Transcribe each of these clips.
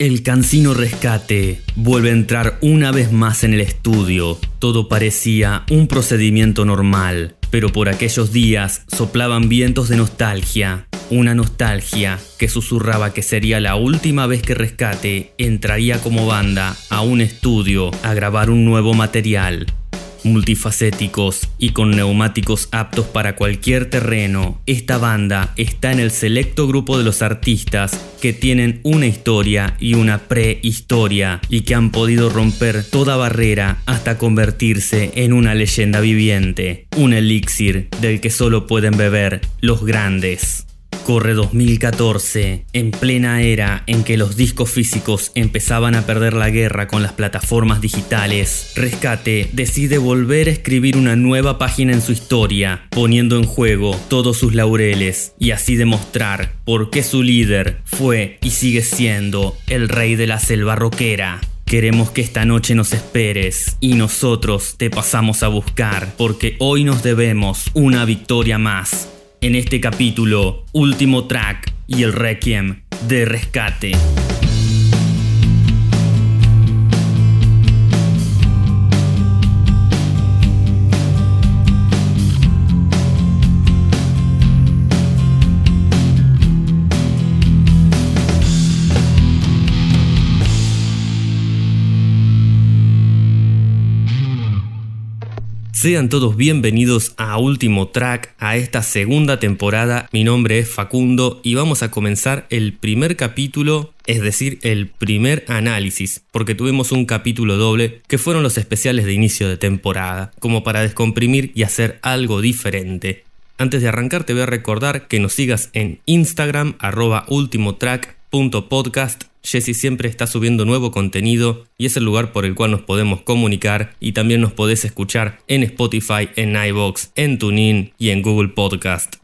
El Cancino Rescate vuelve a entrar una vez más en el estudio. Todo parecía un procedimiento normal, pero por aquellos días soplaban vientos de nostalgia. Una nostalgia que susurraba que sería la última vez que Rescate entraría como banda a un estudio a grabar un nuevo material multifacéticos y con neumáticos aptos para cualquier terreno, esta banda está en el selecto grupo de los artistas que tienen una historia y una prehistoria y que han podido romper toda barrera hasta convertirse en una leyenda viviente, un elixir del que solo pueden beber los grandes. Corre 2014, en plena era en que los discos físicos empezaban a perder la guerra con las plataformas digitales. Rescate decide volver a escribir una nueva página en su historia, poniendo en juego todos sus laureles y así demostrar por qué su líder fue y sigue siendo el rey de la selva rockera. Queremos que esta noche nos esperes y nosotros te pasamos a buscar porque hoy nos debemos una victoria más en este capítulo, último track y el requiem de rescate. Sean todos bienvenidos a Último Track, a esta segunda temporada. Mi nombre es Facundo y vamos a comenzar el primer capítulo, es decir, el primer análisis, porque tuvimos un capítulo doble que fueron los especiales de inicio de temporada, como para descomprimir y hacer algo diferente. Antes de arrancar te voy a recordar que nos sigas en Instagram arroba ultimotrack.podcast Jesse siempre está subiendo nuevo contenido y es el lugar por el cual nos podemos comunicar y también nos podés escuchar en Spotify, en iBox, en TuneIn y en Google Podcast.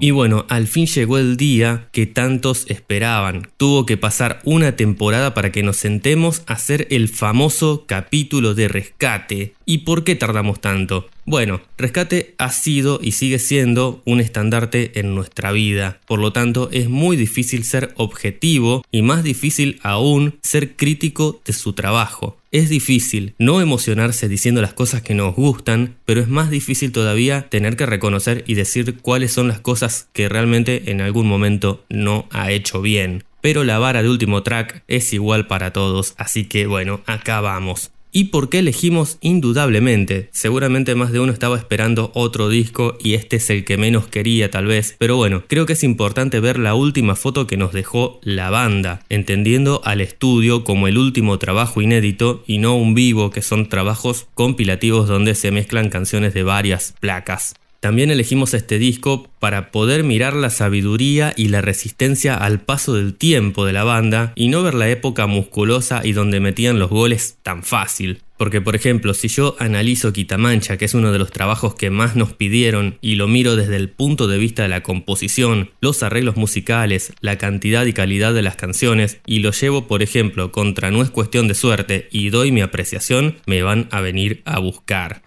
Y bueno, al fin llegó el día que tantos esperaban. Tuvo que pasar una temporada para que nos sentemos a hacer el famoso capítulo de rescate. ¿Y por qué tardamos tanto? Bueno, Rescate ha sido y sigue siendo un estandarte en nuestra vida, por lo tanto es muy difícil ser objetivo y más difícil aún ser crítico de su trabajo. Es difícil no emocionarse diciendo las cosas que nos gustan, pero es más difícil todavía tener que reconocer y decir cuáles son las cosas que realmente en algún momento no ha hecho bien. Pero la vara de último track es igual para todos, así que bueno, acá vamos y por qué elegimos indudablemente. Seguramente más de uno estaba esperando otro disco y este es el que menos quería tal vez, pero bueno, creo que es importante ver la última foto que nos dejó la banda, entendiendo al estudio como el último trabajo inédito y no un vivo que son trabajos compilativos donde se mezclan canciones de varias placas. También elegimos este disco para poder mirar la sabiduría y la resistencia al paso del tiempo de la banda y no ver la época musculosa y donde metían los goles tan fácil. Porque por ejemplo, si yo analizo Quitamancha, que es uno de los trabajos que más nos pidieron, y lo miro desde el punto de vista de la composición, los arreglos musicales, la cantidad y calidad de las canciones, y lo llevo por ejemplo contra No es cuestión de suerte y doy mi apreciación, me van a venir a buscar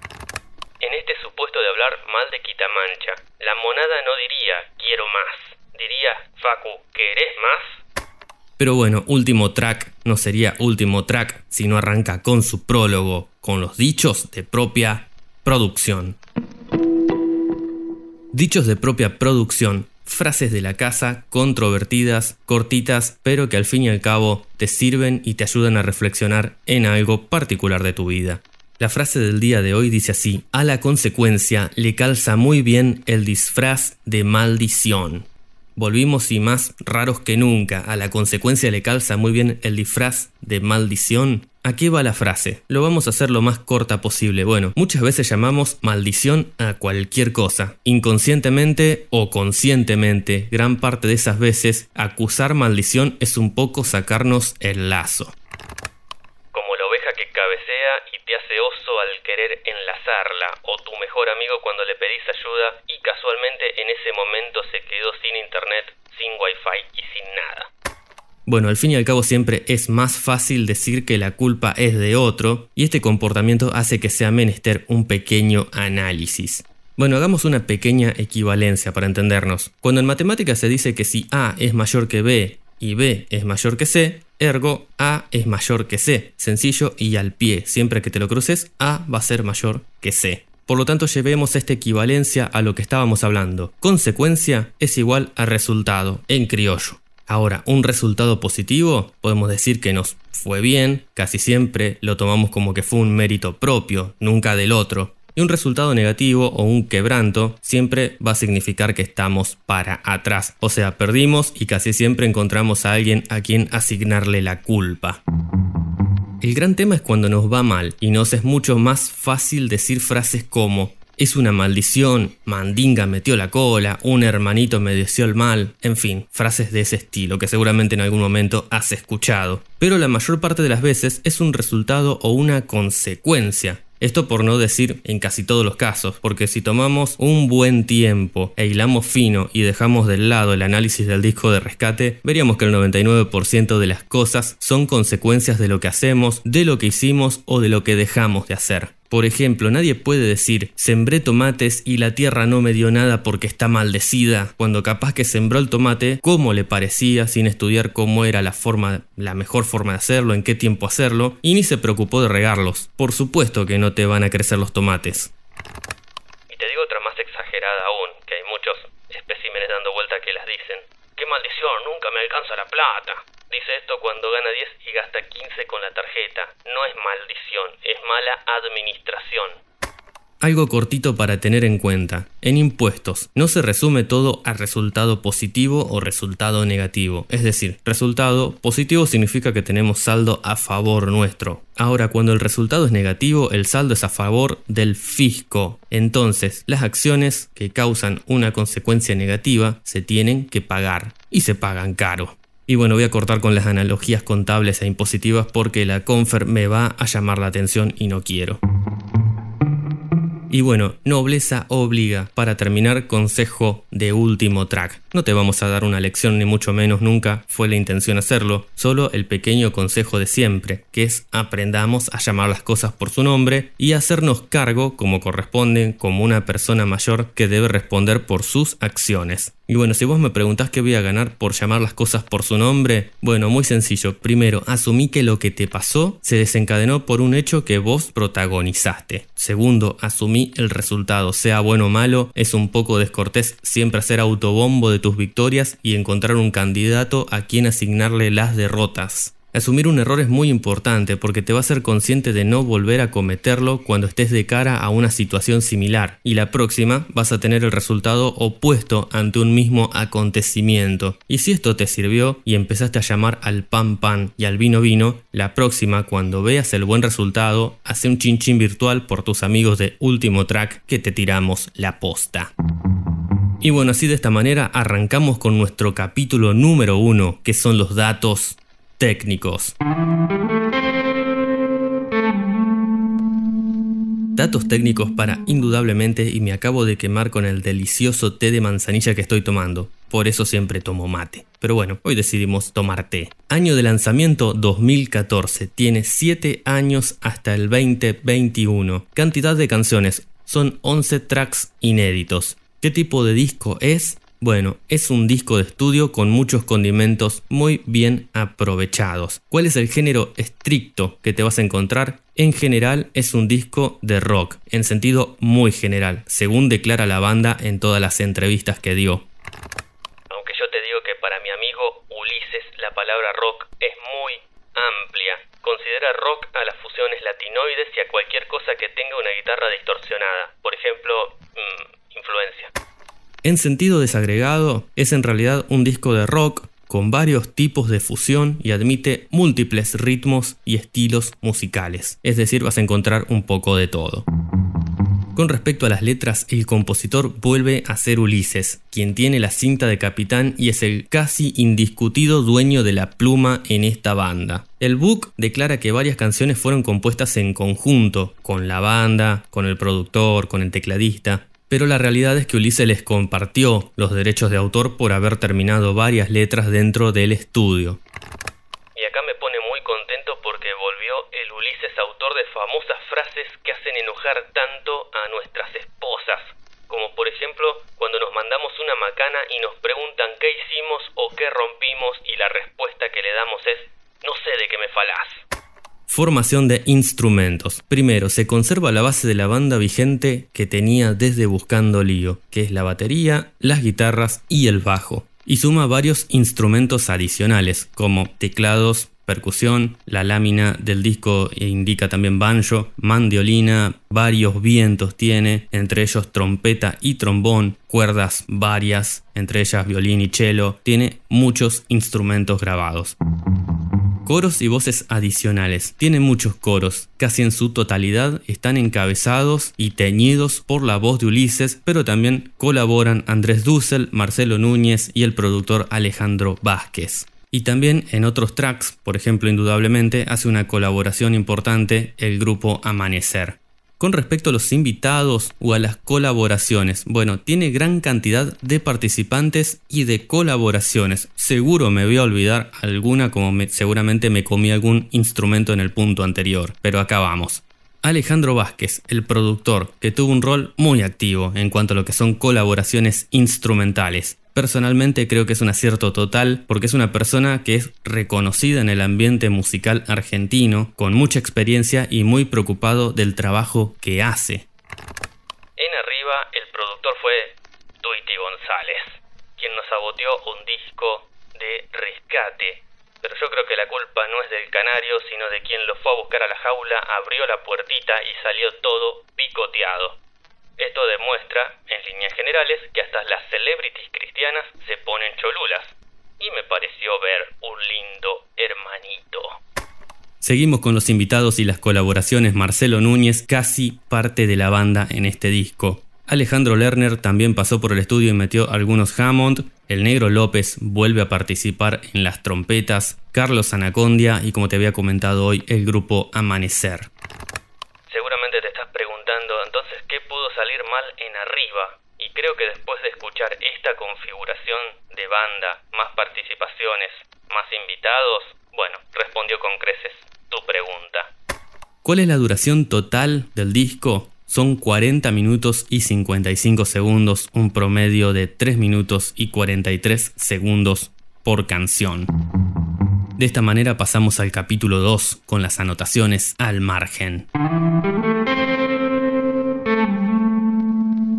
mal de Quitamancha. La monada no diría quiero más, diría Facu, ¿querés más? Pero bueno, último track no sería último track si no arranca con su prólogo, con los dichos de propia producción. Dichos de propia producción, frases de la casa, controvertidas, cortitas, pero que al fin y al cabo te sirven y te ayudan a reflexionar en algo particular de tu vida. La frase del día de hoy dice así, a la consecuencia le calza muy bien el disfraz de maldición. Volvimos y más raros que nunca, a la consecuencia le calza muy bien el disfraz de maldición. ¿A qué va la frase? Lo vamos a hacer lo más corta posible. Bueno, muchas veces llamamos maldición a cualquier cosa. Inconscientemente o conscientemente, gran parte de esas veces, acusar maldición es un poco sacarnos el lazo y te oso al querer enlazarla, o tu mejor amigo cuando le pedís ayuda y casualmente en ese momento se quedó sin internet, sin wifi y sin nada. Bueno, al fin y al cabo siempre es más fácil decir que la culpa es de otro y este comportamiento hace que sea menester un pequeño análisis. Bueno, hagamos una pequeña equivalencia para entendernos. Cuando en matemáticas se dice que si A es mayor que B y B es mayor que C, ergo A es mayor que C. Sencillo y al pie, siempre que te lo cruces, A va a ser mayor que C. Por lo tanto, llevemos esta equivalencia a lo que estábamos hablando. Consecuencia es igual a resultado, en criollo. Ahora, un resultado positivo, podemos decir que nos fue bien, casi siempre lo tomamos como que fue un mérito propio, nunca del otro. Y un resultado negativo o un quebranto siempre va a significar que estamos para atrás. O sea, perdimos y casi siempre encontramos a alguien a quien asignarle la culpa. El gran tema es cuando nos va mal y nos es mucho más fácil decir frases como es una maldición, mandinga metió la cola, un hermanito me deseó el mal, en fin, frases de ese estilo que seguramente en algún momento has escuchado. Pero la mayor parte de las veces es un resultado o una consecuencia esto por no decir en casi todos los casos, porque si tomamos un buen tiempo e hilamos fino y dejamos de lado el análisis del disco de rescate, veríamos que el 99% de las cosas son consecuencias de lo que hacemos, de lo que hicimos o de lo que dejamos de hacer. Por ejemplo, nadie puede decir, sembré tomates y la tierra no me dio nada porque está maldecida, cuando capaz que sembró el tomate como le parecía, sin estudiar cómo era la forma, la mejor forma de hacerlo, en qué tiempo hacerlo, y ni se preocupó de regarlos. Por supuesto que no te van a crecer los tomates. Y te digo otra más exagerada aún, que hay muchos especímenes dando vuelta que las dicen. ¡Qué maldición! Nunca me alcanza la plata. Dice esto cuando gana 10 y gasta 15 con la tarjeta. No es maldición, es mala administración. Algo cortito para tener en cuenta. En impuestos no se resume todo a resultado positivo o resultado negativo. Es decir, resultado positivo significa que tenemos saldo a favor nuestro. Ahora, cuando el resultado es negativo, el saldo es a favor del fisco. Entonces, las acciones que causan una consecuencia negativa se tienen que pagar. Y se pagan caro. Y bueno, voy a cortar con las analogías contables e impositivas porque la confer me va a llamar la atención y no quiero. Y bueno, nobleza obliga. Para terminar, consejo de último track. No te vamos a dar una lección ni mucho menos nunca, fue la intención hacerlo, solo el pequeño consejo de siempre, que es aprendamos a llamar las cosas por su nombre y hacernos cargo como corresponde como una persona mayor que debe responder por sus acciones. Y bueno, si vos me preguntás qué voy a ganar por llamar las cosas por su nombre, bueno, muy sencillo. Primero, asumí que lo que te pasó se desencadenó por un hecho que vos protagonizaste. Segundo, asumí el resultado, sea bueno o malo, es un poco descortés siempre hacer autobombo de tus victorias y encontrar un candidato a quien asignarle las derrotas. Asumir un error es muy importante porque te va a ser consciente de no volver a cometerlo cuando estés de cara a una situación similar y la próxima vas a tener el resultado opuesto ante un mismo acontecimiento. Y si esto te sirvió y empezaste a llamar al pan pan y al vino vino, la próxima cuando veas el buen resultado, hace un chin chin virtual por tus amigos de último track que te tiramos la posta. Y bueno, así de esta manera arrancamos con nuestro capítulo número uno, que son los datos técnicos. Datos técnicos para indudablemente y me acabo de quemar con el delicioso té de manzanilla que estoy tomando. Por eso siempre tomo mate. Pero bueno, hoy decidimos tomar té. Año de lanzamiento 2014. Tiene 7 años hasta el 2021. Cantidad de canciones. Son 11 tracks inéditos. ¿Qué tipo de disco es? Bueno, es un disco de estudio con muchos condimentos muy bien aprovechados. ¿Cuál es el género estricto que te vas a encontrar? En general es un disco de rock, en sentido muy general, según declara la banda en todas las entrevistas que dio. Aunque yo te digo que para mi amigo Ulises la palabra rock es muy amplia. Considera rock a las fusiones latinoides y a cualquier cosa que tenga una guitarra distorsionada. Por ejemplo, mm, influencia. En sentido desagregado, es en realidad un disco de rock con varios tipos de fusión y admite múltiples ritmos y estilos musicales, es decir, vas a encontrar un poco de todo. Con respecto a las letras, el compositor vuelve a ser Ulises, quien tiene la cinta de capitán y es el casi indiscutido dueño de la pluma en esta banda. El book declara que varias canciones fueron compuestas en conjunto, con la banda, con el productor, con el tecladista, pero la realidad es que Ulises les compartió los derechos de autor por haber terminado varias letras dentro del estudio. Y acá me pone muy contento porque volvió el Ulises autor de famosas frases que hacen enojar tanto a nuestras esposas. como por ejemplo cuando nos mandamos una macana y nos preguntan qué hicimos o qué rompimos y la respuesta que le damos es no sé de qué me falás. Formación de instrumentos. Primero, se conserva la base de la banda vigente que tenía desde Buscando Lío, que es la batería, las guitarras y el bajo. Y suma varios instrumentos adicionales, como teclados, percusión, la lámina del disco indica también banjo, mandiolina, varios vientos tiene, entre ellos trompeta y trombón, cuerdas varias, entre ellas violín y cello, tiene muchos instrumentos grabados. Coros y voces adicionales. Tiene muchos coros, casi en su totalidad están encabezados y teñidos por la voz de Ulises, pero también colaboran Andrés Dussel, Marcelo Núñez y el productor Alejandro Vázquez. Y también en otros tracks, por ejemplo, indudablemente, hace una colaboración importante el grupo Amanecer. Con respecto a los invitados o a las colaboraciones, bueno, tiene gran cantidad de participantes y de colaboraciones. Seguro me voy a olvidar alguna como seguramente me comí algún instrumento en el punto anterior, pero acá vamos. Alejandro Vázquez, el productor, que tuvo un rol muy activo en cuanto a lo que son colaboraciones instrumentales. Personalmente creo que es un acierto total porque es una persona que es reconocida en el ambiente musical argentino, con mucha experiencia y muy preocupado del trabajo que hace. En arriba el productor fue Tuiti González, quien nos saboteó un disco de rescate. Pero yo creo que la culpa no es del canario, sino de quien lo fue a buscar a la jaula, abrió la puertita y salió todo picoteado. Esto demuestra, en líneas generales, que hasta las celebrities cristianas se ponen cholulas. Y me pareció ver un lindo hermanito. Seguimos con los invitados y las colaboraciones. Marcelo Núñez, casi parte de la banda en este disco. Alejandro Lerner también pasó por el estudio y metió algunos Hammond. El Negro López vuelve a participar en las trompetas. Carlos Anacondia y como te había comentado hoy, el grupo Amanecer. Seguramente te estás preguntando entonces qué pudo salir mal en arriba. Y creo que después de escuchar esta configuración de banda, más participaciones, más invitados, bueno, respondió con creces tu pregunta. ¿Cuál es la duración total del disco? Son 40 minutos y 55 segundos, un promedio de 3 minutos y 43 segundos por canción. De esta manera pasamos al capítulo 2 con las anotaciones al margen.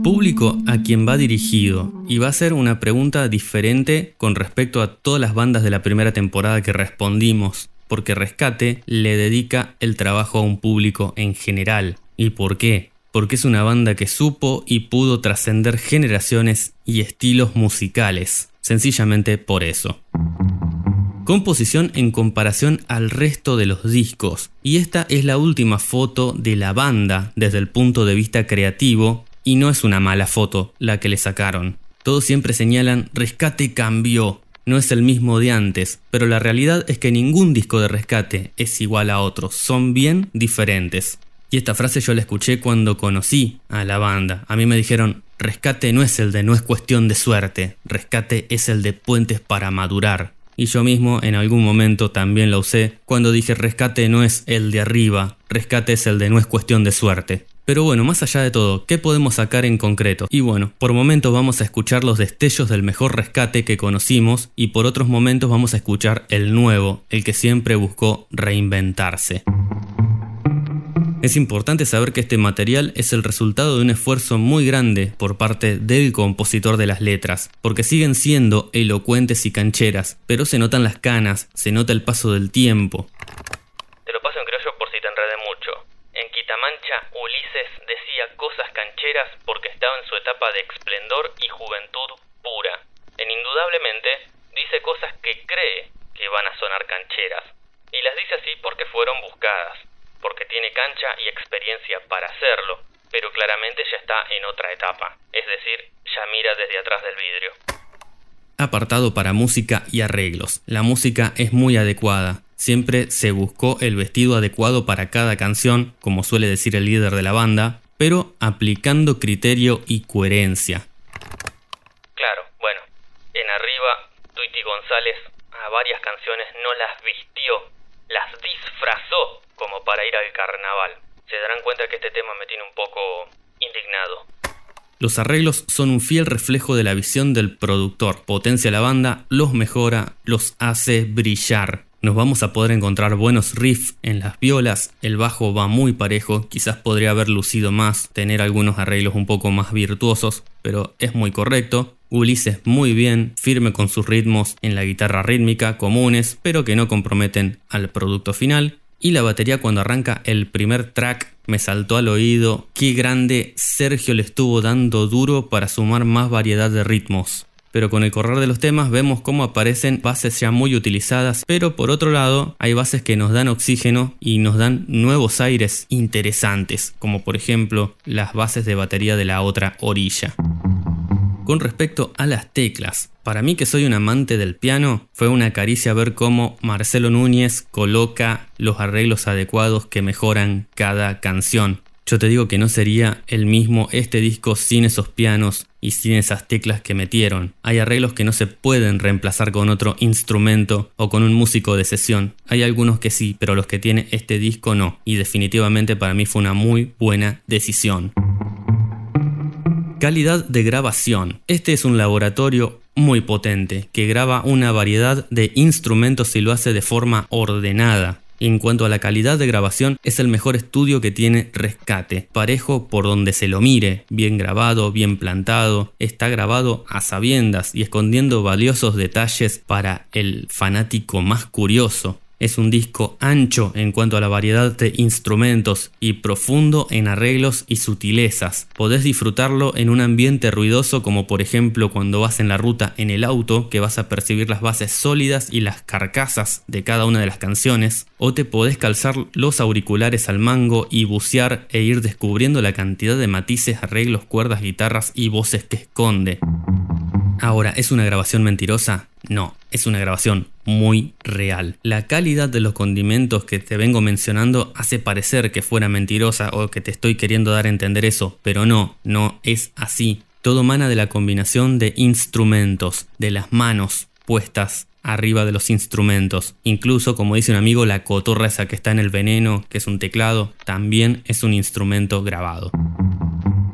Público a quien va dirigido y va a ser una pregunta diferente con respecto a todas las bandas de la primera temporada que respondimos, porque Rescate le dedica el trabajo a un público en general. ¿Y por qué? Porque es una banda que supo y pudo trascender generaciones y estilos musicales, sencillamente por eso composición en comparación al resto de los discos. Y esta es la última foto de la banda desde el punto de vista creativo y no es una mala foto la que le sacaron. Todos siempre señalan rescate cambió, no es el mismo de antes, pero la realidad es que ningún disco de rescate es igual a otro, son bien diferentes. Y esta frase yo la escuché cuando conocí a la banda. A mí me dijeron, rescate no es el de no es cuestión de suerte, rescate es el de puentes para madurar y yo mismo en algún momento también lo usé cuando dije rescate no es el de arriba, rescate es el de no es cuestión de suerte. Pero bueno, más allá de todo, ¿qué podemos sacar en concreto? Y bueno, por momentos vamos a escuchar los destellos del mejor rescate que conocimos y por otros momentos vamos a escuchar el nuevo, el que siempre buscó reinventarse. Es importante saber que este material es el resultado de un esfuerzo muy grande por parte del compositor de las letras, porque siguen siendo elocuentes y cancheras, pero se notan las canas, se nota el paso del tiempo. Te lo paso en criollo por si te enredé mucho. En Quitamancha, Ulises decía cosas cancheras porque estaba en su etapa de esplendor y juventud pura. En indudablemente dice cosas que cree que van a sonar cancheras, y las dice así porque fueron buscadas porque tiene cancha y experiencia para hacerlo, pero claramente ya está en otra etapa, es decir, ya mira desde atrás del vidrio. Apartado para música y arreglos. La música es muy adecuada. Siempre se buscó el vestido adecuado para cada canción, como suele decir el líder de la banda, pero aplicando criterio y coherencia. Claro, bueno, en arriba, Tuiti González a varias canciones no las vistió, las disfrazó para ir al carnaval. Se darán cuenta que este tema me tiene un poco indignado. Los arreglos son un fiel reflejo de la visión del productor. Potencia la banda, los mejora, los hace brillar. Nos vamos a poder encontrar buenos riffs en las violas, el bajo va muy parejo, quizás podría haber lucido más, tener algunos arreglos un poco más virtuosos, pero es muy correcto. Ulises muy bien, firme con sus ritmos en la guitarra rítmica, comunes, pero que no comprometen al producto final. Y la batería cuando arranca el primer track me saltó al oído. Qué grande Sergio le estuvo dando duro para sumar más variedad de ritmos. Pero con el correr de los temas vemos cómo aparecen bases ya muy utilizadas, pero por otro lado hay bases que nos dan oxígeno y nos dan nuevos aires interesantes, como por ejemplo las bases de batería de la otra orilla. Con respecto a las teclas, para mí que soy un amante del piano, fue una caricia ver cómo Marcelo Núñez coloca los arreglos adecuados que mejoran cada canción. Yo te digo que no sería el mismo este disco sin esos pianos y sin esas teclas que metieron. Hay arreglos que no se pueden reemplazar con otro instrumento o con un músico de sesión. Hay algunos que sí, pero los que tiene este disco no. Y definitivamente para mí fue una muy buena decisión. Calidad de grabación. Este es un laboratorio muy potente que graba una variedad de instrumentos y lo hace de forma ordenada. En cuanto a la calidad de grabación, es el mejor estudio que tiene Rescate. Parejo por donde se lo mire, bien grabado, bien plantado, está grabado a sabiendas y escondiendo valiosos detalles para el fanático más curioso. Es un disco ancho en cuanto a la variedad de instrumentos y profundo en arreglos y sutilezas. Podés disfrutarlo en un ambiente ruidoso como por ejemplo cuando vas en la ruta en el auto que vas a percibir las bases sólidas y las carcasas de cada una de las canciones. O te podés calzar los auriculares al mango y bucear e ir descubriendo la cantidad de matices, arreglos, cuerdas, guitarras y voces que esconde. Ahora, ¿es una grabación mentirosa? No, es una grabación muy real. La calidad de los condimentos que te vengo mencionando hace parecer que fuera mentirosa o que te estoy queriendo dar a entender eso, pero no, no es así. Todo mana de la combinación de instrumentos, de las manos puestas arriba de los instrumentos. Incluso, como dice un amigo, la cotorra esa que está en el veneno, que es un teclado, también es un instrumento grabado.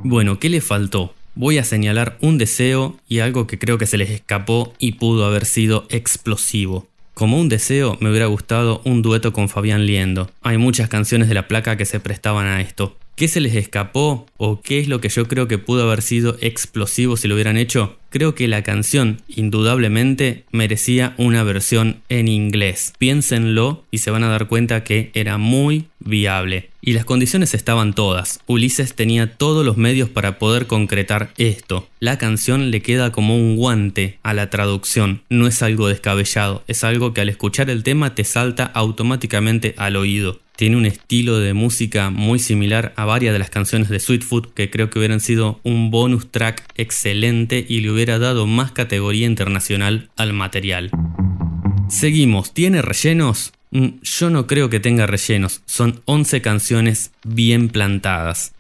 Bueno, ¿qué le faltó? Voy a señalar un deseo y algo que creo que se les escapó y pudo haber sido explosivo. Como un deseo, me hubiera gustado un dueto con Fabián Liendo. Hay muchas canciones de la placa que se prestaban a esto. ¿Qué se les escapó o qué es lo que yo creo que pudo haber sido explosivo si lo hubieran hecho? Creo que la canción indudablemente merecía una versión en inglés. Piénsenlo y se van a dar cuenta que era muy viable. Y las condiciones estaban todas. Ulises tenía todos los medios para poder concretar esto. La canción le queda como un guante a la traducción. No es algo descabellado, es algo que al escuchar el tema te salta automáticamente al oído. Tiene un estilo de música muy similar a varias de las canciones de Sweetfoot que creo que hubieran sido un bonus track excelente y le hubiera dado más categoría internacional al material. Seguimos, ¿tiene rellenos? Mm, yo no creo que tenga rellenos, son 11 canciones bien plantadas.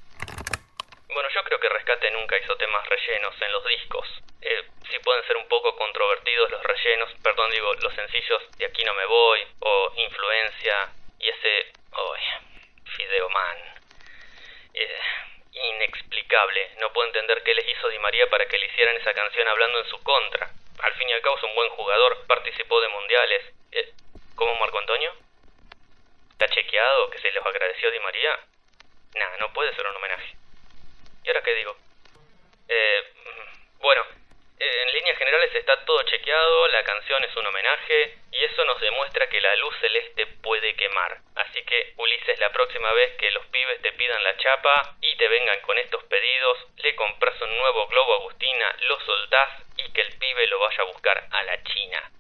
Bueno, yo creo que Rescate nunca hizo temas rellenos en los discos. Eh, sí pueden ser un poco controvertidos los rellenos, perdón, digo, los sencillos de Aquí no me voy o Influencia y ese Oh, Fideoman. Eh, inexplicable. No puedo entender qué les hizo Di María para que le hicieran esa canción hablando en su contra. Al fin y al cabo es un buen jugador, participó de mundiales. Eh, ¿Cómo Marco Antonio? ¿Está chequeado que se les agradeció Di María? Nah, no puede ser un homenaje. ¿Y ahora qué digo? Eh, bueno, en líneas generales está todo chequeado, la canción es un homenaje y eso nos demuestra que la luz celeste puede quemar. Así que Ulises, la próxima vez que los pibes te pidan la chapa y te vengan con estos pedidos, le compras un nuevo globo Agustina, lo soltás y que el pibe lo vaya a buscar a la China.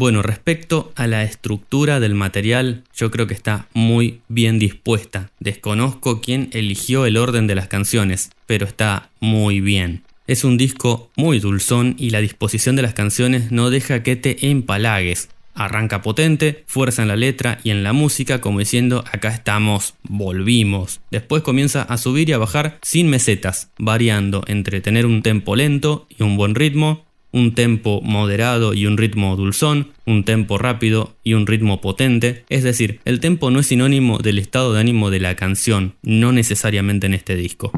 Bueno, respecto a la estructura del material, yo creo que está muy bien dispuesta. Desconozco quién eligió el orden de las canciones, pero está muy bien. Es un disco muy dulzón y la disposición de las canciones no deja que te empalagues. Arranca potente, fuerza en la letra y en la música como diciendo acá estamos, volvimos. Después comienza a subir y a bajar sin mesetas, variando entre tener un tempo lento y un buen ritmo, un tempo moderado y un ritmo dulzón, un tempo rápido y un ritmo potente. Es decir, el tempo no es sinónimo del estado de ánimo de la canción, no necesariamente en este disco.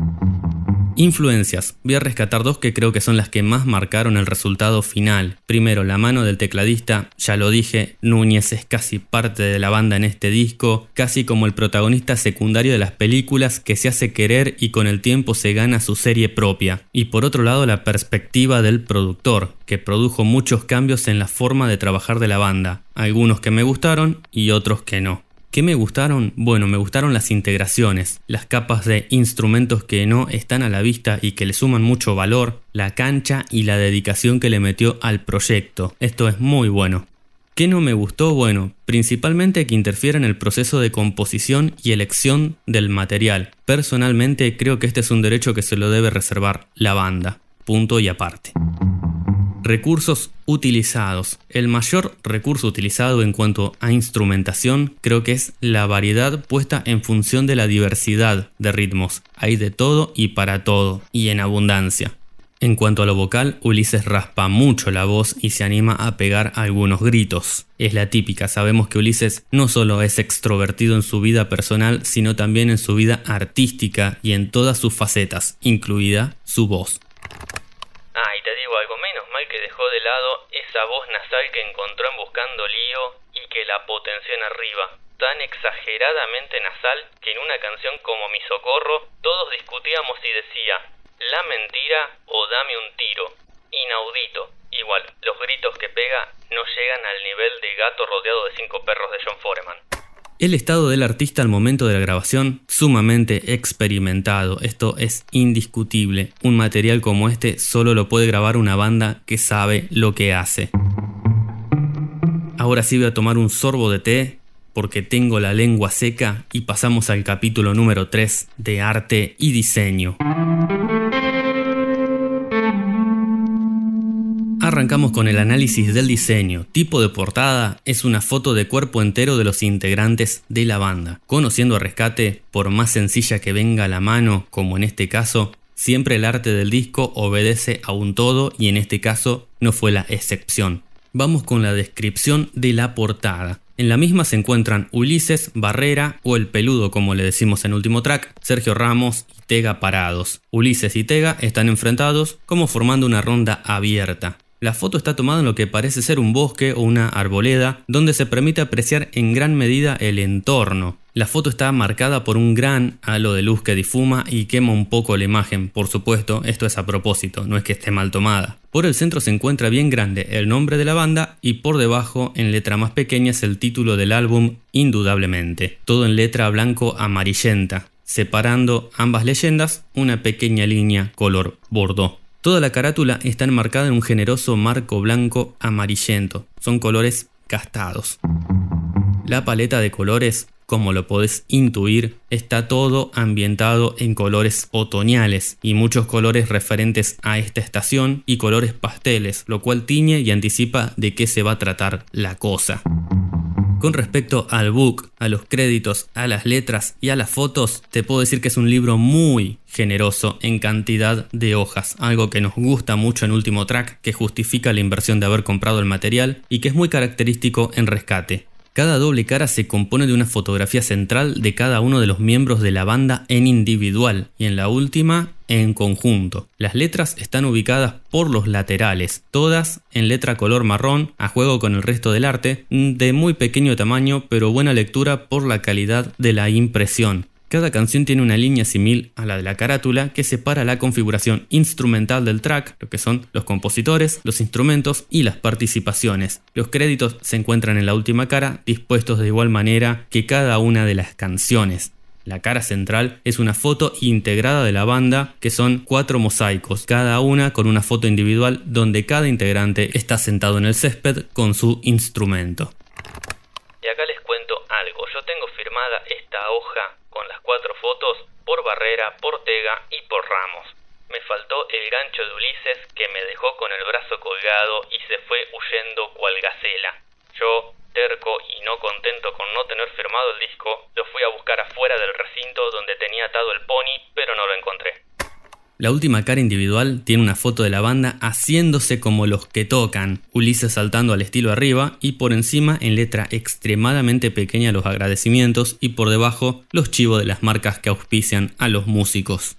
Influencias. Voy a rescatar dos que creo que son las que más marcaron el resultado final. Primero, la mano del tecladista, ya lo dije, Núñez es casi parte de la banda en este disco, casi como el protagonista secundario de las películas que se hace querer y con el tiempo se gana su serie propia. Y por otro lado, la perspectiva del productor, que produjo muchos cambios en la forma de trabajar de la banda, algunos que me gustaron y otros que no. ¿Qué me gustaron? Bueno, me gustaron las integraciones, las capas de instrumentos que no están a la vista y que le suman mucho valor, la cancha y la dedicación que le metió al proyecto. Esto es muy bueno. ¿Qué no me gustó? Bueno, principalmente que interfiera en el proceso de composición y elección del material. Personalmente creo que este es un derecho que se lo debe reservar la banda. Punto y aparte. Recursos utilizados. El mayor recurso utilizado en cuanto a instrumentación creo que es la variedad puesta en función de la diversidad de ritmos. Hay de todo y para todo, y en abundancia. En cuanto a lo vocal, Ulises raspa mucho la voz y se anima a pegar algunos gritos. Es la típica, sabemos que Ulises no solo es extrovertido en su vida personal, sino también en su vida artística y en todas sus facetas, incluida su voz. Ah, y te digo algo, menos mal que dejó de lado esa voz nasal que encontró en Buscando Lío y que la potenció en arriba. Tan exageradamente nasal que en una canción como Mi Socorro todos discutíamos si decía La mentira o Dame un tiro. Inaudito. Igual, los gritos que pega no llegan al nivel de gato rodeado de cinco perros de John Foreman. El estado del artista al momento de la grabación, sumamente experimentado, esto es indiscutible. Un material como este solo lo puede grabar una banda que sabe lo que hace. Ahora sí voy a tomar un sorbo de té porque tengo la lengua seca y pasamos al capítulo número 3 de arte y diseño. Arrancamos con el análisis del diseño. Tipo de portada es una foto de cuerpo entero de los integrantes de la banda. Conociendo a Rescate, por más sencilla que venga la mano, como en este caso, siempre el arte del disco obedece a un todo y en este caso no fue la excepción. Vamos con la descripción de la portada. En la misma se encuentran Ulises, Barrera o el peludo como le decimos en último track, Sergio Ramos y Tega parados. Ulises y Tega están enfrentados como formando una ronda abierta. La foto está tomada en lo que parece ser un bosque o una arboleda, donde se permite apreciar en gran medida el entorno. La foto está marcada por un gran halo de luz que difuma y quema un poco la imagen, por supuesto, esto es a propósito, no es que esté mal tomada. Por el centro se encuentra bien grande el nombre de la banda y por debajo, en letra más pequeña, es el título del álbum, indudablemente, todo en letra blanco amarillenta, separando ambas leyendas una pequeña línea color bordeaux. Toda la carátula está enmarcada en un generoso marco blanco amarillento. Son colores gastados. La paleta de colores, como lo podés intuir, está todo ambientado en colores otoñales y muchos colores referentes a esta estación y colores pasteles, lo cual tiñe y anticipa de qué se va a tratar la cosa. Con respecto al book, a los créditos, a las letras y a las fotos, te puedo decir que es un libro muy generoso en cantidad de hojas, algo que nos gusta mucho en Último Track, que justifica la inversión de haber comprado el material y que es muy característico en Rescate. Cada doble cara se compone de una fotografía central de cada uno de los miembros de la banda en individual y en la última en conjunto. Las letras están ubicadas por los laterales, todas en letra color marrón, a juego con el resto del arte, de muy pequeño tamaño pero buena lectura por la calidad de la impresión. Cada canción tiene una línea similar a la de la carátula que separa la configuración instrumental del track, lo que son los compositores, los instrumentos y las participaciones. Los créditos se encuentran en la última cara, dispuestos de igual manera que cada una de las canciones. La cara central es una foto integrada de la banda, que son cuatro mosaicos, cada una con una foto individual donde cada integrante está sentado en el césped con su instrumento. Y acá les cuento algo, yo tengo firmada esta hoja con las cuatro fotos por Barrera, por Tega y por Ramos. Me faltó el gancho de Ulises que me dejó con el brazo colgado y se fue huyendo cual gacela. Yo, terco y no contento con no tener firmado el disco, lo fui a buscar afuera del recinto donde tenía atado el pony, pero no lo encontré. La última cara individual tiene una foto de la banda haciéndose como los que tocan, Ulises saltando al estilo arriba y por encima en letra extremadamente pequeña los agradecimientos y por debajo los chivos de las marcas que auspician a los músicos.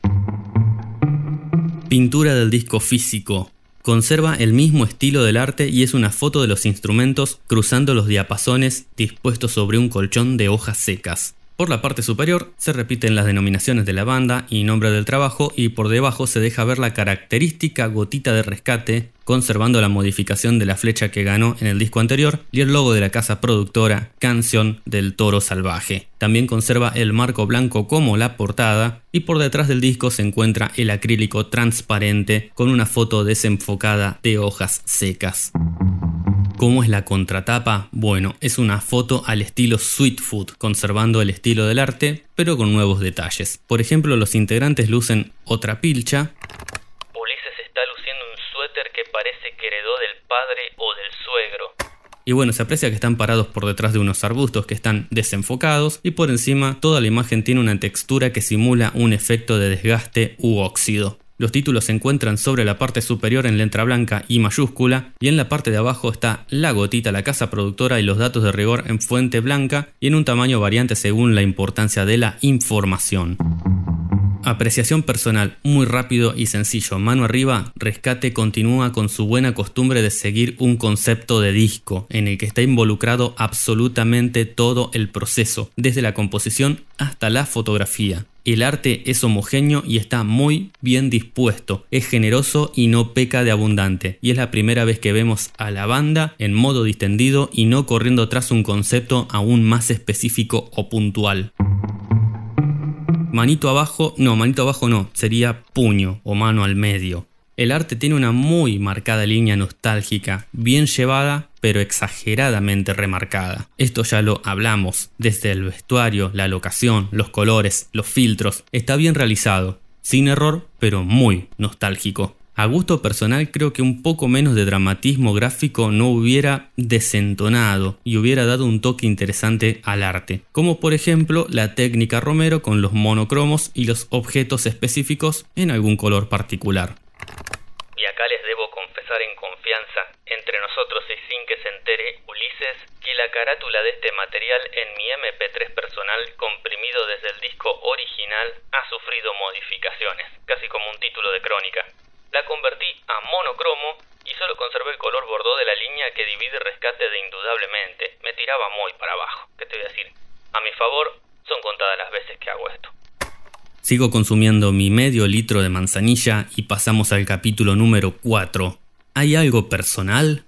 Pintura del disco físico. Conserva el mismo estilo del arte y es una foto de los instrumentos cruzando los diapasones dispuestos sobre un colchón de hojas secas. Por la parte superior se repiten las denominaciones de la banda y nombre del trabajo y por debajo se deja ver la característica gotita de rescate conservando la modificación de la flecha que ganó en el disco anterior y el logo de la casa productora Canción del Toro Salvaje. También conserva el marco blanco como la portada y por detrás del disco se encuentra el acrílico transparente con una foto desenfocada de hojas secas. ¿Cómo es la contratapa? Bueno, es una foto al estilo Sweet Food, conservando el estilo del arte, pero con nuevos detalles. Por ejemplo, los integrantes lucen otra pilcha. Ulises está luciendo un suéter que parece que heredó del padre o del suegro. Y bueno, se aprecia que están parados por detrás de unos arbustos que están desenfocados y por encima toda la imagen tiene una textura que simula un efecto de desgaste u óxido. Los títulos se encuentran sobre la parte superior en letra blanca y mayúscula y en la parte de abajo está la gotita, la casa productora y los datos de rigor en fuente blanca y en un tamaño variante según la importancia de la información. Apreciación personal, muy rápido y sencillo. Mano arriba, Rescate continúa con su buena costumbre de seguir un concepto de disco, en el que está involucrado absolutamente todo el proceso, desde la composición hasta la fotografía. El arte es homogéneo y está muy bien dispuesto, es generoso y no peca de abundante, y es la primera vez que vemos a la banda en modo distendido y no corriendo tras un concepto aún más específico o puntual. Manito abajo, no, manito abajo no, sería puño o mano al medio. El arte tiene una muy marcada línea nostálgica, bien llevada, pero exageradamente remarcada. Esto ya lo hablamos, desde el vestuario, la locación, los colores, los filtros, está bien realizado, sin error, pero muy nostálgico. A gusto personal creo que un poco menos de dramatismo gráfico no hubiera desentonado y hubiera dado un toque interesante al arte, como por ejemplo la técnica Romero con los monocromos y los objetos específicos en algún color particular. Y acá les debo confesar en confianza, entre nosotros y sin que se entere Ulises, que la carátula de este material en mi MP3 personal comprimido desde el disco original ha sufrido modificaciones, casi como un título de crónica. La convertí a monocromo y solo conservé el color bordó de la línea que divide rescate de indudablemente. Me tiraba muy para abajo. ¿Qué te voy a decir? A mi favor, son contadas las veces que hago esto. Sigo consumiendo mi medio litro de manzanilla y pasamos al capítulo número 4. ¿Hay algo personal?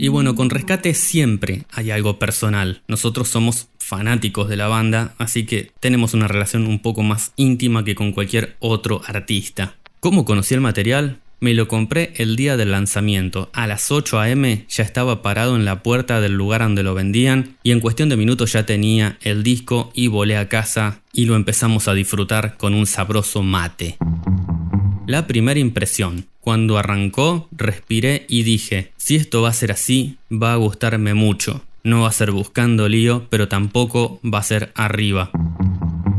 Y bueno, con Rescate siempre hay algo personal. Nosotros somos fanáticos de la banda, así que tenemos una relación un poco más íntima que con cualquier otro artista. ¿Cómo conocí el material? Me lo compré el día del lanzamiento. A las 8 am ya estaba parado en la puerta del lugar donde lo vendían y en cuestión de minutos ya tenía el disco y volé a casa y lo empezamos a disfrutar con un sabroso mate. La primera impresión. Cuando arrancó, respiré y dije, si esto va a ser así, va a gustarme mucho. No va a ser buscando lío, pero tampoco va a ser arriba.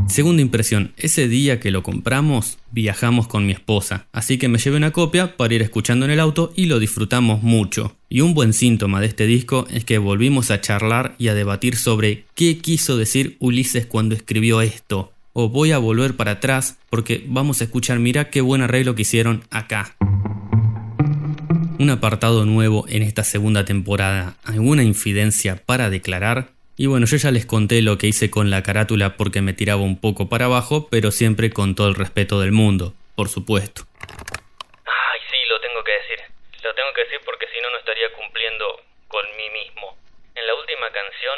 Segunda impresión, ese día que lo compramos viajamos con mi esposa, así que me llevé una copia para ir escuchando en el auto y lo disfrutamos mucho. Y un buen síntoma de este disco es que volvimos a charlar y a debatir sobre qué quiso decir Ulises cuando escribió esto. O voy a volver para atrás porque vamos a escuchar, mira qué buen arreglo que hicieron acá. Un apartado nuevo en esta segunda temporada. ¿Alguna infidencia para declarar? Y bueno, yo ya les conté lo que hice con la carátula porque me tiraba un poco para abajo, pero siempre con todo el respeto del mundo, por supuesto. Ay, sí, lo tengo que decir. Lo tengo que decir porque si no, no estaría cumpliendo con mí mismo. En la última canción,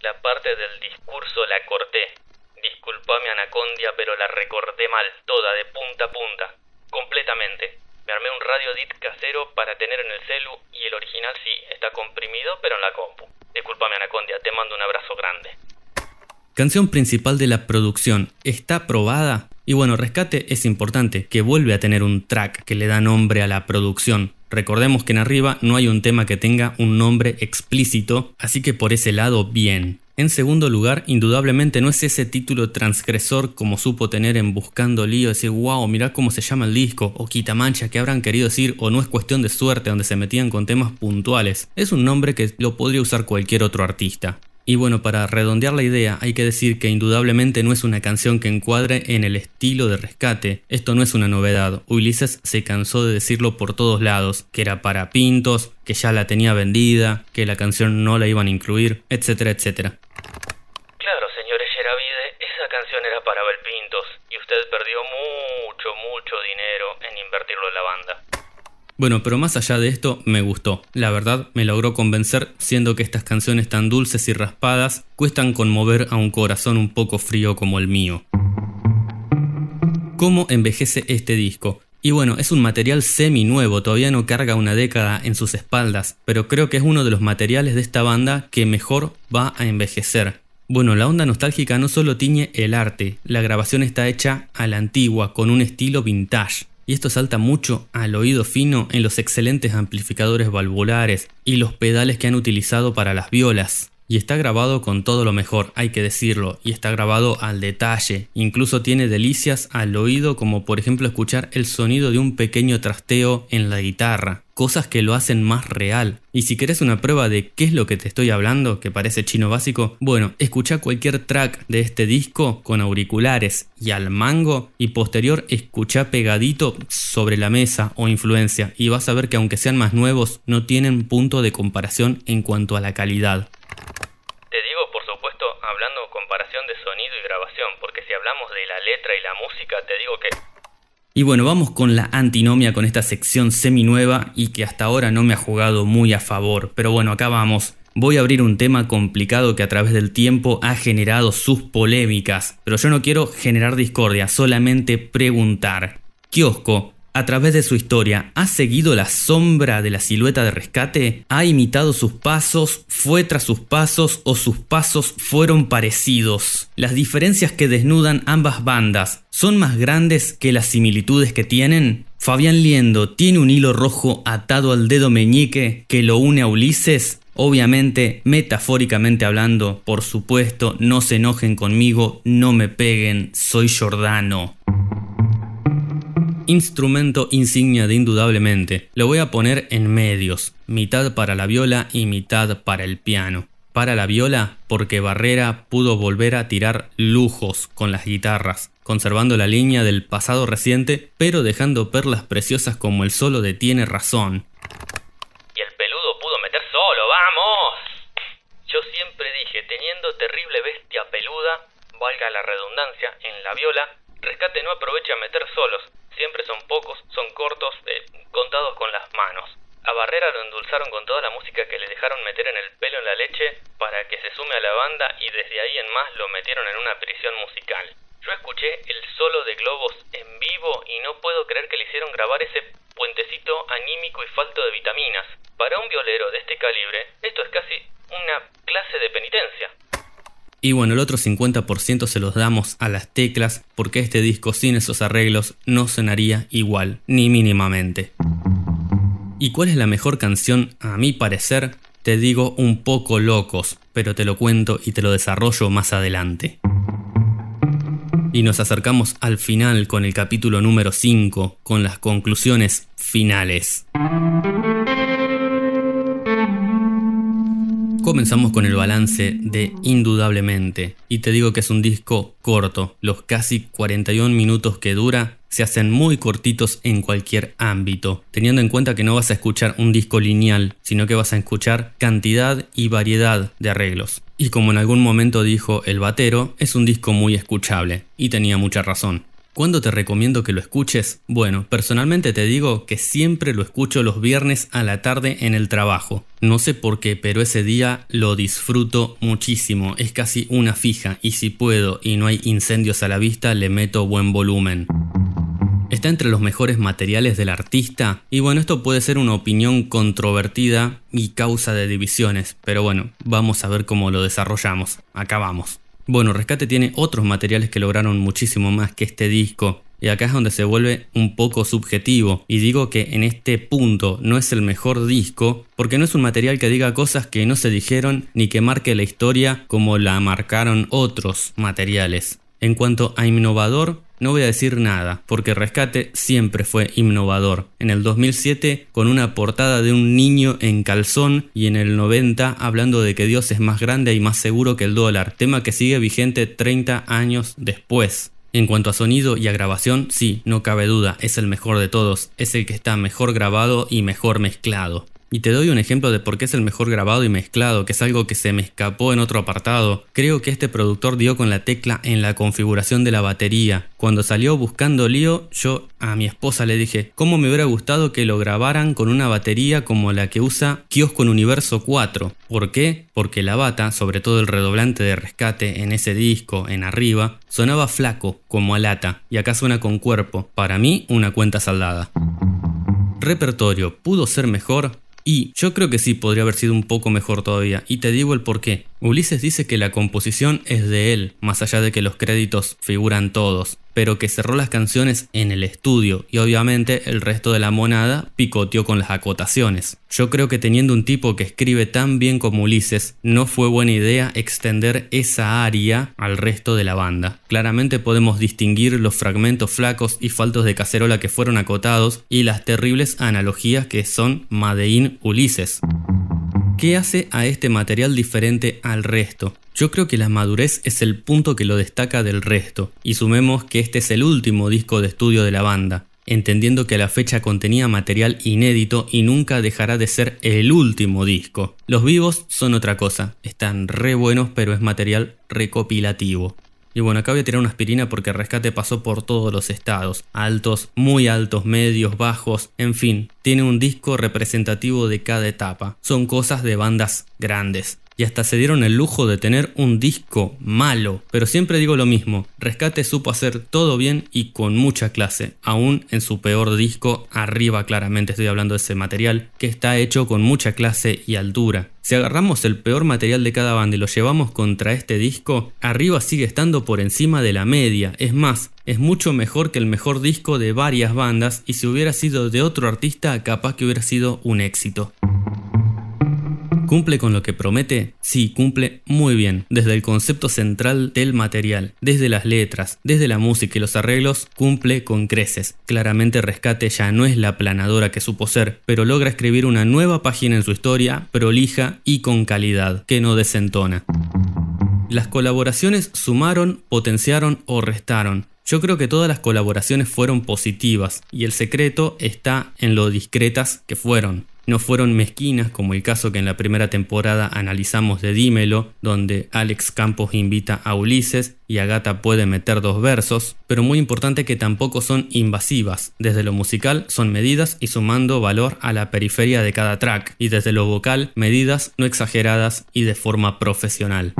la parte del discurso la corté. Disculpame Anacondia, pero la recorté mal, toda, de punta a punta, completamente. Me armé un radio dit casero para tener en el celu y el original sí, está comprimido, pero en la compu. Disculpame Anacondia, te mando un abrazo grande. Canción principal de la producción, ¿está aprobada? Y bueno, Rescate es importante, que vuelve a tener un track que le da nombre a la producción. Recordemos que en arriba no hay un tema que tenga un nombre explícito, así que por ese lado bien. En segundo lugar, indudablemente no es ese título transgresor como supo tener en Buscando Lío, decir, wow, mirá cómo se llama el disco, o Quitamancha, que habrán querido decir, o no es cuestión de suerte, donde se metían con temas puntuales. Es un nombre que lo podría usar cualquier otro artista. Y bueno, para redondear la idea, hay que decir que indudablemente no es una canción que encuadre en el estilo de rescate. Esto no es una novedad. Ulises se cansó de decirlo por todos lados, que era para pintos, que ya la tenía vendida, que la canción no la iban a incluir, etcétera, etcétera. Claro, señores Yeravide, esa canción era para Belpintos y usted perdió mucho, mucho dinero en invertirlo en la banda. Bueno, pero más allá de esto, me gustó. La verdad, me logró convencer, siendo que estas canciones tan dulces y raspadas cuestan conmover a un corazón un poco frío como el mío. ¿Cómo envejece este disco? Y bueno, es un material semi nuevo, todavía no carga una década en sus espaldas, pero creo que es uno de los materiales de esta banda que mejor va a envejecer. Bueno, la onda nostálgica no solo tiñe el arte, la grabación está hecha a la antigua, con un estilo vintage y esto salta mucho al oído fino en los excelentes amplificadores valvulares y los pedales que han utilizado para las violas. Y está grabado con todo lo mejor, hay que decirlo, y está grabado al detalle. Incluso tiene delicias al oído como por ejemplo escuchar el sonido de un pequeño trasteo en la guitarra, cosas que lo hacen más real. Y si querés una prueba de qué es lo que te estoy hablando, que parece chino básico, bueno, escucha cualquier track de este disco con auriculares y al mango y posterior escucha pegadito sobre la mesa o influencia y vas a ver que aunque sean más nuevos no tienen punto de comparación en cuanto a la calidad hablando comparación de sonido y grabación, porque si hablamos de la letra y la música, te digo que... Y bueno, vamos con la antinomia, con esta sección semi nueva y que hasta ahora no me ha jugado muy a favor. Pero bueno, acá vamos. Voy a abrir un tema complicado que a través del tiempo ha generado sus polémicas, pero yo no quiero generar discordia, solamente preguntar. Kiosco, a través de su historia, ha seguido la sombra de la silueta de rescate, ha imitado sus pasos, fue tras sus pasos o sus pasos fueron parecidos. Las diferencias que desnudan ambas bandas son más grandes que las similitudes que tienen. Fabián Liendo tiene un hilo rojo atado al dedo meñique que lo une a Ulises. Obviamente, metafóricamente hablando, por supuesto, no se enojen conmigo, no me peguen, soy Jordano instrumento insignia de indudablemente. Lo voy a poner en medios, mitad para la viola y mitad para el piano. Para la viola, porque Barrera pudo volver a tirar lujos con las guitarras, conservando la línea del pasado reciente, pero dejando perlas preciosas como el solo de Tiene razón. Y el peludo pudo meter solo, vamos. Yo siempre dije, teniendo terrible bestia peluda, valga la redundancia, en la viola, Rescate no aprovecha meter solos, siempre son pocos, son cortos, eh, contados con las manos. A Barrera lo endulzaron con toda la música que le dejaron meter en el pelo en la leche para que se sume a la banda y desde ahí en más lo metieron en una prisión musical. Yo escuché el solo de globos en vivo y no puedo creer que le hicieron grabar ese puentecito anímico y falto de vitaminas. Para un violero de este calibre, esto es casi una clase de penitencia. Y bueno, el otro 50% se los damos a las teclas porque este disco sin esos arreglos no sonaría igual, ni mínimamente. ¿Y cuál es la mejor canción a mi parecer? Te digo un poco locos, pero te lo cuento y te lo desarrollo más adelante. Y nos acercamos al final con el capítulo número 5, con las conclusiones finales. Comenzamos con el balance de Indudablemente, y te digo que es un disco corto, los casi 41 minutos que dura se hacen muy cortitos en cualquier ámbito, teniendo en cuenta que no vas a escuchar un disco lineal, sino que vas a escuchar cantidad y variedad de arreglos. Y como en algún momento dijo el batero, es un disco muy escuchable, y tenía mucha razón. ¿Cuándo te recomiendo que lo escuches? Bueno, personalmente te digo que siempre lo escucho los viernes a la tarde en el trabajo. No sé por qué, pero ese día lo disfruto muchísimo. Es casi una fija y si puedo y no hay incendios a la vista le meto buen volumen. Está entre los mejores materiales del artista y bueno, esto puede ser una opinión controvertida y causa de divisiones, pero bueno, vamos a ver cómo lo desarrollamos. Acá vamos. Bueno, Rescate tiene otros materiales que lograron muchísimo más que este disco. Y acá es donde se vuelve un poco subjetivo. Y digo que en este punto no es el mejor disco porque no es un material que diga cosas que no se dijeron ni que marque la historia como la marcaron otros materiales. En cuanto a innovador, No voy a decir nada, porque Rescate siempre fue innovador. En el 2007 con una portada de un niño en calzón y en el 90 hablando de que Dios es más grande y más seguro que el dólar, tema que sigue vigente 30 años después. En cuanto a sonido y a grabación, sí, no cabe duda, es el mejor de todos, es el que está mejor grabado y mejor mezclado. Y te doy un ejemplo de por qué es el mejor grabado y mezclado, que es algo que se me escapó en otro apartado. Creo que este productor dio con la tecla en la configuración de la batería. Cuando salió buscando lío, yo a mi esposa le dije, ¿cómo me hubiera gustado que lo grabaran con una batería como la que usa Kiosco en Universo 4? ¿Por qué? Porque la bata, sobre todo el redoblante de rescate en ese disco, en arriba, sonaba flaco, como a lata, y acá suena con cuerpo. Para mí, una cuenta saldada. Repertorio, ¿pudo ser mejor? Y yo creo que sí podría haber sido un poco mejor todavía, y te digo el por qué. Ulises dice que la composición es de él, más allá de que los créditos figuran todos pero que cerró las canciones en el estudio y obviamente el resto de la monada picoteó con las acotaciones. Yo creo que teniendo un tipo que escribe tan bien como Ulises, no fue buena idea extender esa área al resto de la banda. Claramente podemos distinguir los fragmentos flacos y faltos de cacerola que fueron acotados y las terribles analogías que son Madein Ulises. ¿Qué hace a este material diferente al resto? Yo creo que la madurez es el punto que lo destaca del resto, y sumemos que este es el último disco de estudio de la banda, entendiendo que la fecha contenía material inédito y nunca dejará de ser el último disco. Los vivos son otra cosa, están re buenos pero es material recopilativo. Y bueno, acá voy a tirar una aspirina porque Rescate pasó por todos los estados, altos, muy altos, medios, bajos, en fin, tiene un disco representativo de cada etapa. Son cosas de bandas grandes y hasta se dieron el lujo de tener un disco malo. Pero siempre digo lo mismo, Rescate supo hacer todo bien y con mucha clase, aún en su peor disco, arriba claramente estoy hablando de ese material, que está hecho con mucha clase y altura. Si agarramos el peor material de cada banda y lo llevamos contra este disco, arriba sigue estando por encima de la media, es más, es mucho mejor que el mejor disco de varias bandas y si hubiera sido de otro artista capaz que hubiera sido un éxito. ¿Cumple con lo que promete? Sí, cumple muy bien, desde el concepto central del material, desde las letras, desde la música y los arreglos, cumple con creces. Claramente Rescate ya no es la planadora que supo ser, pero logra escribir una nueva página en su historia, prolija y con calidad, que no desentona. Las colaboraciones sumaron, potenciaron o restaron. Yo creo que todas las colaboraciones fueron positivas y el secreto está en lo discretas que fueron no fueron mezquinas como el caso que en la primera temporada analizamos de Dímelo, donde Alex Campos invita a Ulises y Agata puede meter dos versos, pero muy importante que tampoco son invasivas. Desde lo musical son medidas y sumando valor a la periferia de cada track, y desde lo vocal medidas no exageradas y de forma profesional.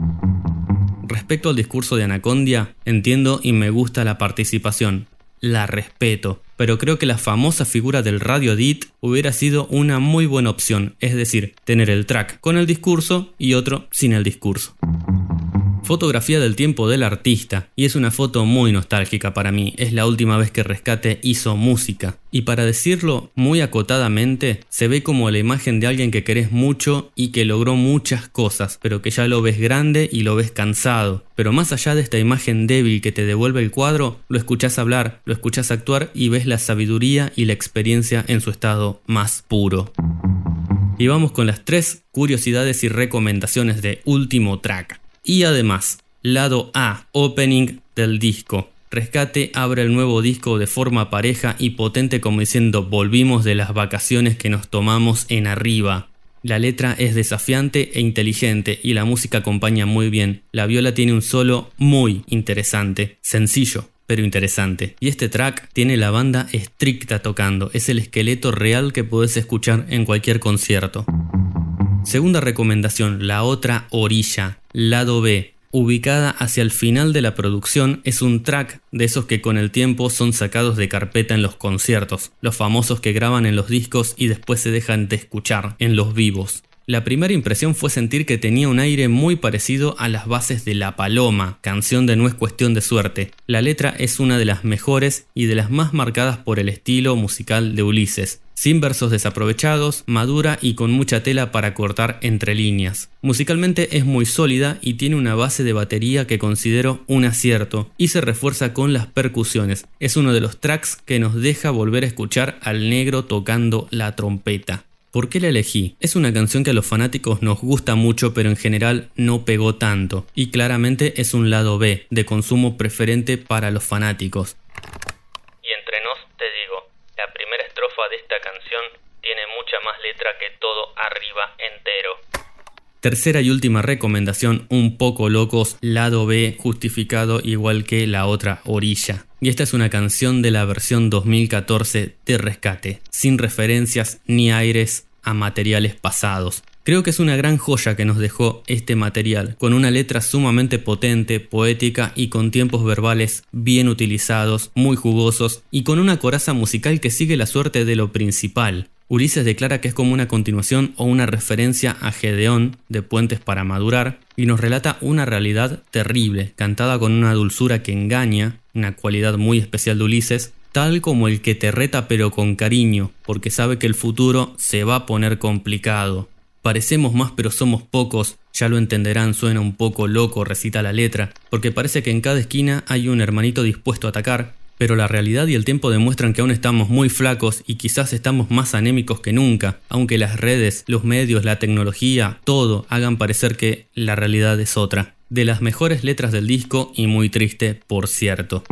Respecto al discurso de Anacondia, entiendo y me gusta la participación, la respeto, pero creo que la famosa figura del radio edit hubiera sido una muy buena opción, es decir, tener el track con el discurso y otro sin el discurso. Fotografía del tiempo del artista, y es una foto muy nostálgica para mí, es la última vez que Rescate hizo música. Y para decirlo muy acotadamente, se ve como la imagen de alguien que querés mucho y que logró muchas cosas, pero que ya lo ves grande y lo ves cansado. Pero más allá de esta imagen débil que te devuelve el cuadro, lo escuchás hablar, lo escuchás actuar y ves la sabiduría y la experiencia en su estado más puro. Y vamos con las tres curiosidades y recomendaciones de último track. Y además, lado A, opening del disco. Rescate abre el nuevo disco de forma pareja y potente como diciendo volvimos de las vacaciones que nos tomamos en arriba. La letra es desafiante e inteligente y la música acompaña muy bien. La viola tiene un solo muy interesante, sencillo, pero interesante. Y este track tiene la banda estricta tocando, es el esqueleto real que puedes escuchar en cualquier concierto. Segunda recomendación, la otra orilla, lado B. Ubicada hacia el final de la producción, es un track de esos que con el tiempo son sacados de carpeta en los conciertos, los famosos que graban en los discos y después se dejan de escuchar en los vivos. La primera impresión fue sentir que tenía un aire muy parecido a las bases de La Paloma, canción de No es cuestión de suerte. La letra es una de las mejores y de las más marcadas por el estilo musical de Ulises. Sin versos desaprovechados, madura y con mucha tela para cortar entre líneas. Musicalmente es muy sólida y tiene una base de batería que considero un acierto y se refuerza con las percusiones. Es uno de los tracks que nos deja volver a escuchar al negro tocando la trompeta. ¿Por qué la elegí? Es una canción que a los fanáticos nos gusta mucho pero en general no pegó tanto y claramente es un lado B de consumo preferente para los fanáticos. Y entre nos te digo, la primera de esta canción tiene mucha más letra que todo arriba entero. Tercera y última recomendación, un poco locos, lado B justificado igual que la otra orilla. Y esta es una canción de la versión 2014 de Rescate, sin referencias ni aires a materiales pasados. Creo que es una gran joya que nos dejó este material, con una letra sumamente potente, poética y con tiempos verbales bien utilizados, muy jugosos y con una coraza musical que sigue la suerte de lo principal. Ulises declara que es como una continuación o una referencia a Gedeón de Puentes para Madurar y nos relata una realidad terrible, cantada con una dulzura que engaña, una cualidad muy especial de Ulises, tal como el que te reta pero con cariño, porque sabe que el futuro se va a poner complicado. Parecemos más pero somos pocos, ya lo entenderán, suena un poco loco, recita la letra, porque parece que en cada esquina hay un hermanito dispuesto a atacar, pero la realidad y el tiempo demuestran que aún estamos muy flacos y quizás estamos más anémicos que nunca, aunque las redes, los medios, la tecnología, todo hagan parecer que la realidad es otra. De las mejores letras del disco y muy triste, por cierto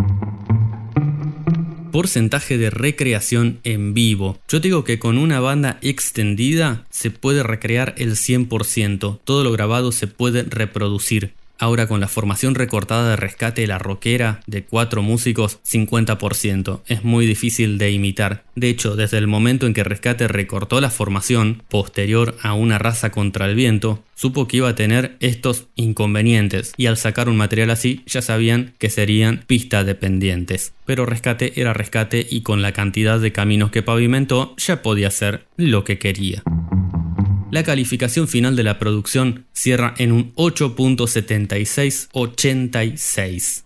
porcentaje de recreación en vivo. Yo digo que con una banda extendida se puede recrear el 100%, todo lo grabado se puede reproducir. Ahora con la formación recortada de rescate la rockera de cuatro músicos, 50%. Es muy difícil de imitar. De hecho, desde el momento en que Rescate recortó la formación, posterior a una raza contra el viento, supo que iba a tener estos inconvenientes y al sacar un material así ya sabían que serían pista dependientes. Pero Rescate era Rescate y con la cantidad de caminos que pavimentó ya podía hacer lo que quería. La calificación final de la producción cierra en un 8.7686.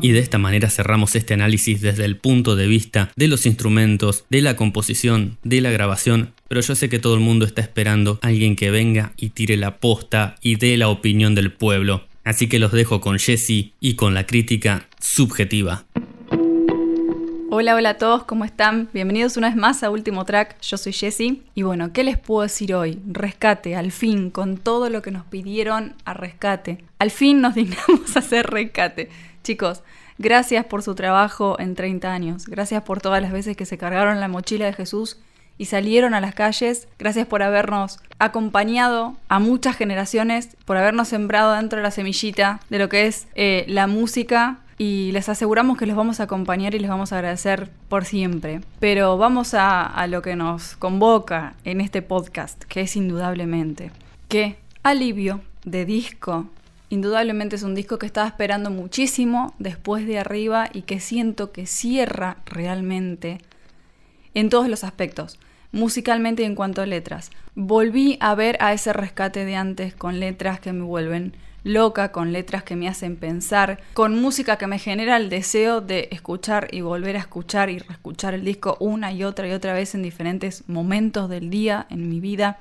Y de esta manera cerramos este análisis desde el punto de vista de los instrumentos, de la composición, de la grabación, pero yo sé que todo el mundo está esperando a alguien que venga y tire la posta y dé la opinión del pueblo. Así que los dejo con Jesse y con la crítica subjetiva. Hola, hola a todos, ¿cómo están? Bienvenidos una vez más a Último Track, yo soy Jessie. Y bueno, ¿qué les puedo decir hoy? Rescate, al fin, con todo lo que nos pidieron a rescate. Al fin nos dignamos a hacer rescate. Chicos, gracias por su trabajo en 30 años. Gracias por todas las veces que se cargaron la mochila de Jesús y salieron a las calles. Gracias por habernos acompañado a muchas generaciones, por habernos sembrado dentro de la semillita de lo que es eh, la música y les aseguramos que los vamos a acompañar y les vamos a agradecer por siempre. Pero vamos a, lo que nos convoca en este podcast, que es indudablemente que Alivio de disco indudablemente es un disco que estaba esperando muchísimo después de arriba y que siento que cierra realmente en todos los aspectos, musicalmente y en cuanto a letras. Volví a ver a ese rescate de antes con letras que me vuelven loca, con letras que me hacen pensar, con música que me genera el deseo de escuchar y volver a escuchar y reescuchar el disco una y otra y otra vez en diferentes momentos del día en mi vida.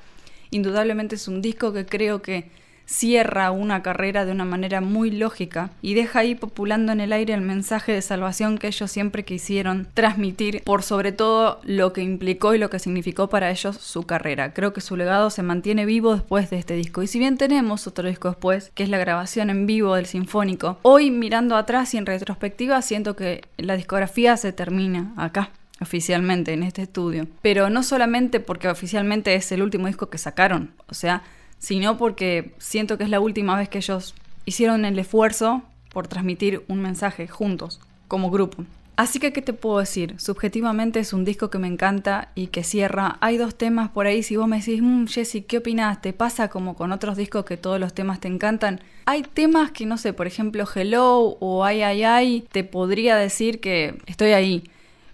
Indudablemente es un disco que creo que cierra una carrera de una manera muy lógica y deja ahí populando en el aire el mensaje de salvación que ellos siempre quisieron transmitir por sobre todo lo que implicó y lo que significó para ellos su carrera. Creo que su legado se mantiene vivo después de este disco y si bien tenemos otro disco después, que es la grabación en vivo del Sinfónico, hoy mirando atrás y en retrospectiva siento que la discografía se termina acá oficialmente en este estudio. Pero no solamente porque oficialmente es el último disco que sacaron, o sea, sino porque siento que es la última vez que ellos hicieron el esfuerzo por transmitir un mensaje juntos, como grupo. Así que, ¿qué te puedo decir? Subjetivamente es un disco que me encanta y que cierra. Hay dos temas por ahí, si vos me decís, mmm, ¿qué opinas? ¿Te pasa como con otros discos que todos los temas te encantan? Hay temas que, no sé, por ejemplo, Hello o Ay, ay, ay, te podría decir que estoy ahí.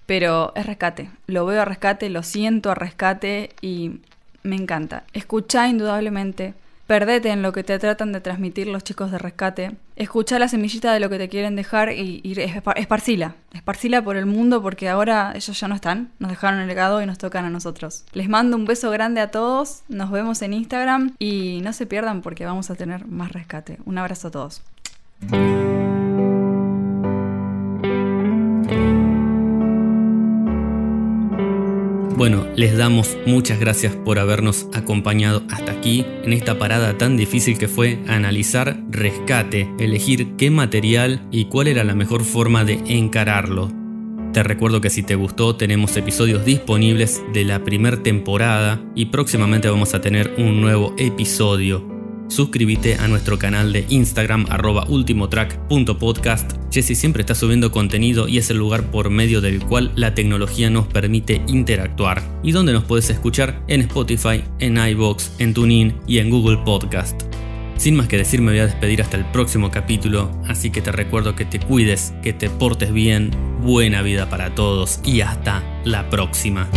Pero es rescate. Lo veo a rescate, lo siento a rescate y me encanta. Escucha indudablemente, Perdete en lo que te tratan de transmitir los chicos de rescate. Escucha la semillita de lo que te quieren dejar y, esparcila. Esparcila por el mundo porque ahora ellos ya no están. Nos dejaron el legado y nos tocan a nosotros. Les mando un beso grande a todos. Nos vemos en Instagram y no se pierdan porque vamos a tener más rescate. Un abrazo a todos. Bueno, les damos muchas gracias por habernos acompañado hasta aquí en esta parada tan difícil que fue analizar rescate, elegir qué material y cuál era la mejor forma de encararlo. Te recuerdo que si te gustó tenemos episodios disponibles de la primera temporada y próximamente vamos a tener un nuevo episodio suscríbete a nuestro canal de Instagram arroba ultimotrack.podcast. Jesse siempre está subiendo contenido y es el lugar por medio del cual la tecnología nos permite interactuar y donde nos puedes escuchar en Spotify, en iBox, en TuneIn y en Google Podcast. Sin más que decir me voy a despedir hasta el próximo capítulo, así que te recuerdo que te cuides, que te portes bien, buena vida para todos y hasta la próxima.